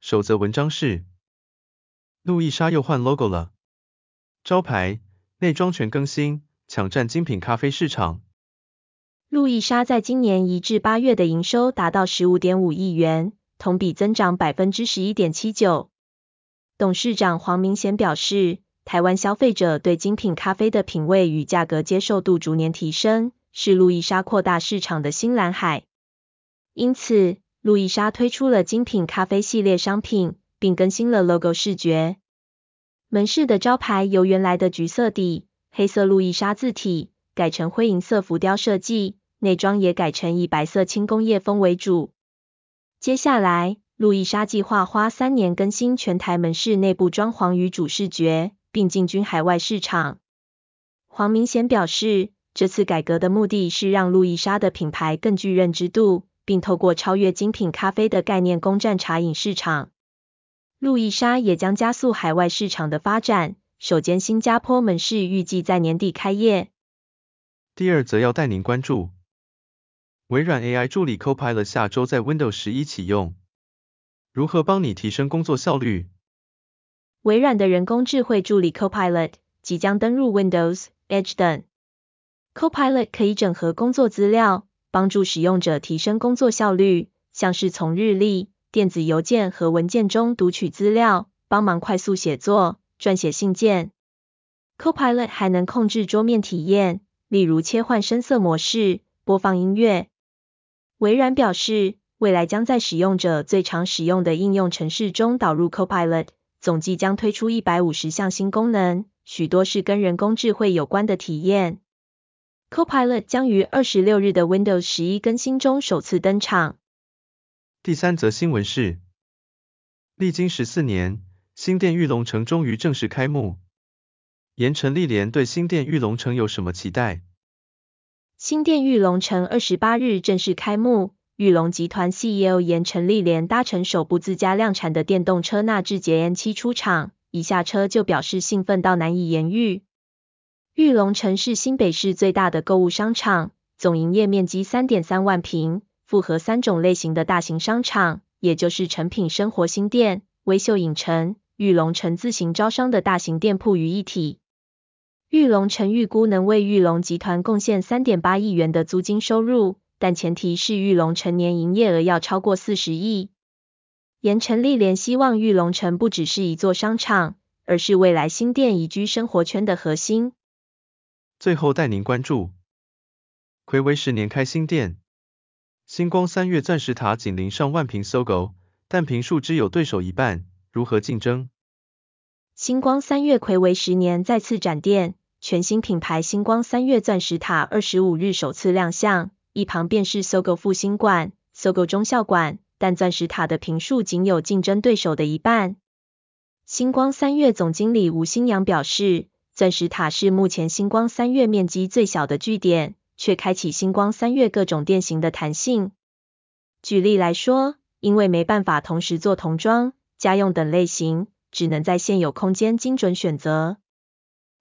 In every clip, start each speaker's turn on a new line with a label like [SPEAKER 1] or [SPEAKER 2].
[SPEAKER 1] 首则文章是：路易莎又换 logo 了，招牌内装全更新，抢占精品咖啡市场。
[SPEAKER 2] 路易莎在今年一至八月的营收达到十五点五亿元，同比增长百分之十一点七九。董事长黄明贤表示，台湾消费者对精品咖啡的品味与价格接受度逐年提升，是路易莎扩大市场的新蓝海。因此，路易莎推出了精品咖啡系列商品，并更新了 logo 视觉。门市的招牌由原来的橘色底、黑色路易莎字体，改成灰银色浮雕设计，内装也改成以白色轻工业风为主。接下来，路易莎计划花三年更新全台门市内部装潢与主视觉。并进军海外市场。黄明贤表示，这次改革的目的是让路易莎的品牌更具认知度，并透过超越精品咖啡的概念攻占茶饮市场。路易莎也将加速海外市场的发展，首间新加坡门市预计在年底开业。
[SPEAKER 1] 第二则要带您关注，微软 AI 助理 Copilot 下周在 Windows 十一启用，如何帮你提升工作效率？
[SPEAKER 2] 微软的人工智慧助理 Copilot 即将登入 Windows、Edge 等。Copilot 可以整合工作资料，帮助使用者提升工作效率，像是从日历、电子邮件和文件中读取资料，帮忙快速写作、撰写信件。Copilot 还能控制桌面体验，例如切换深色模式、播放音乐。微软表示，未来将在使用者最常使用的应用程式中导入 Copilot。总计将推出一百五十项新功能，许多是跟人工智慧有关的体验。Copilot 将于二十六日的 Windows 十一更新中首次登场。
[SPEAKER 1] 第三则新闻是，历经十四年，新店玉龙城终于正式开幕。盐城历莲对新店玉龙城有什么期待？
[SPEAKER 2] 新店玉龙城二十八日正式开幕。玉龙集团 CEO 盐城历莲搭乘首部自家量产的电动车纳智捷 N 七出场，一下车就表示兴奋到难以言喻。玉龙城是新北市最大的购物商场，总营业面积三点三万平，复合三种类型的大型商场，也就是诚品生活新店、微秀影城、玉龙城自行招商的大型店铺于一体。玉龙城预估能为玉龙集团贡献三点八亿元的租金收入。但前提是玉龙城年营业额要超过四十亿。盐埕历莲希望玉龙城不只是一座商场，而是未来新店宜居生活圈的核心。
[SPEAKER 1] 最后带您关注，睽违十年开新店，星光三月钻石塔紧邻上万平 SOGO，但坪数只有对手一半，如何竞争？
[SPEAKER 2] 星光三越睽违十年再次展店，全新品牌星光三月钻石塔二十五日首次亮相。一旁便是 SOGO 复兴馆、SOGO 忠孝馆，但钻石塔的坪数仅有竞争对手的一半。星光三月总经理吴新阳表示，钻石塔是目前星光三月面积最小的据点，却开启星光三月各种店型的弹性。举例来说，因为没办法同时做童装、家用等类型，只能在现有空间精准选择。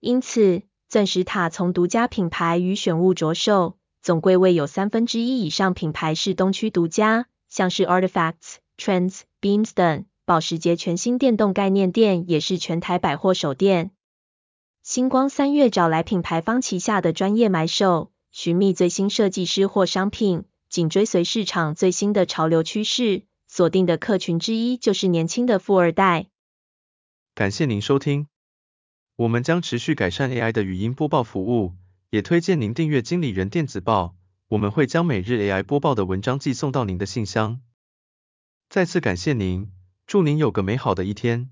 [SPEAKER 2] 因此，钻石塔从独家品牌与选物着手。总柜位有三分之一以上品牌是东区独家，像是 Artifacts、Trends、Beams 等。保时捷全新电动概念店也是全台百货首店。星光三月找来品牌方旗下的专业买手，寻觅最新设计师或商品，紧追随市场最新的潮流趋势。锁定的客群之一就是年轻的富二代。
[SPEAKER 1] 感谢您收听，我们将持续改善 AI 的语音播报服务。也推荐您订阅经理人电子报，我们会将每日 AI 播报的文章寄送到您的信箱。再次感谢您，祝您有个美好的一天。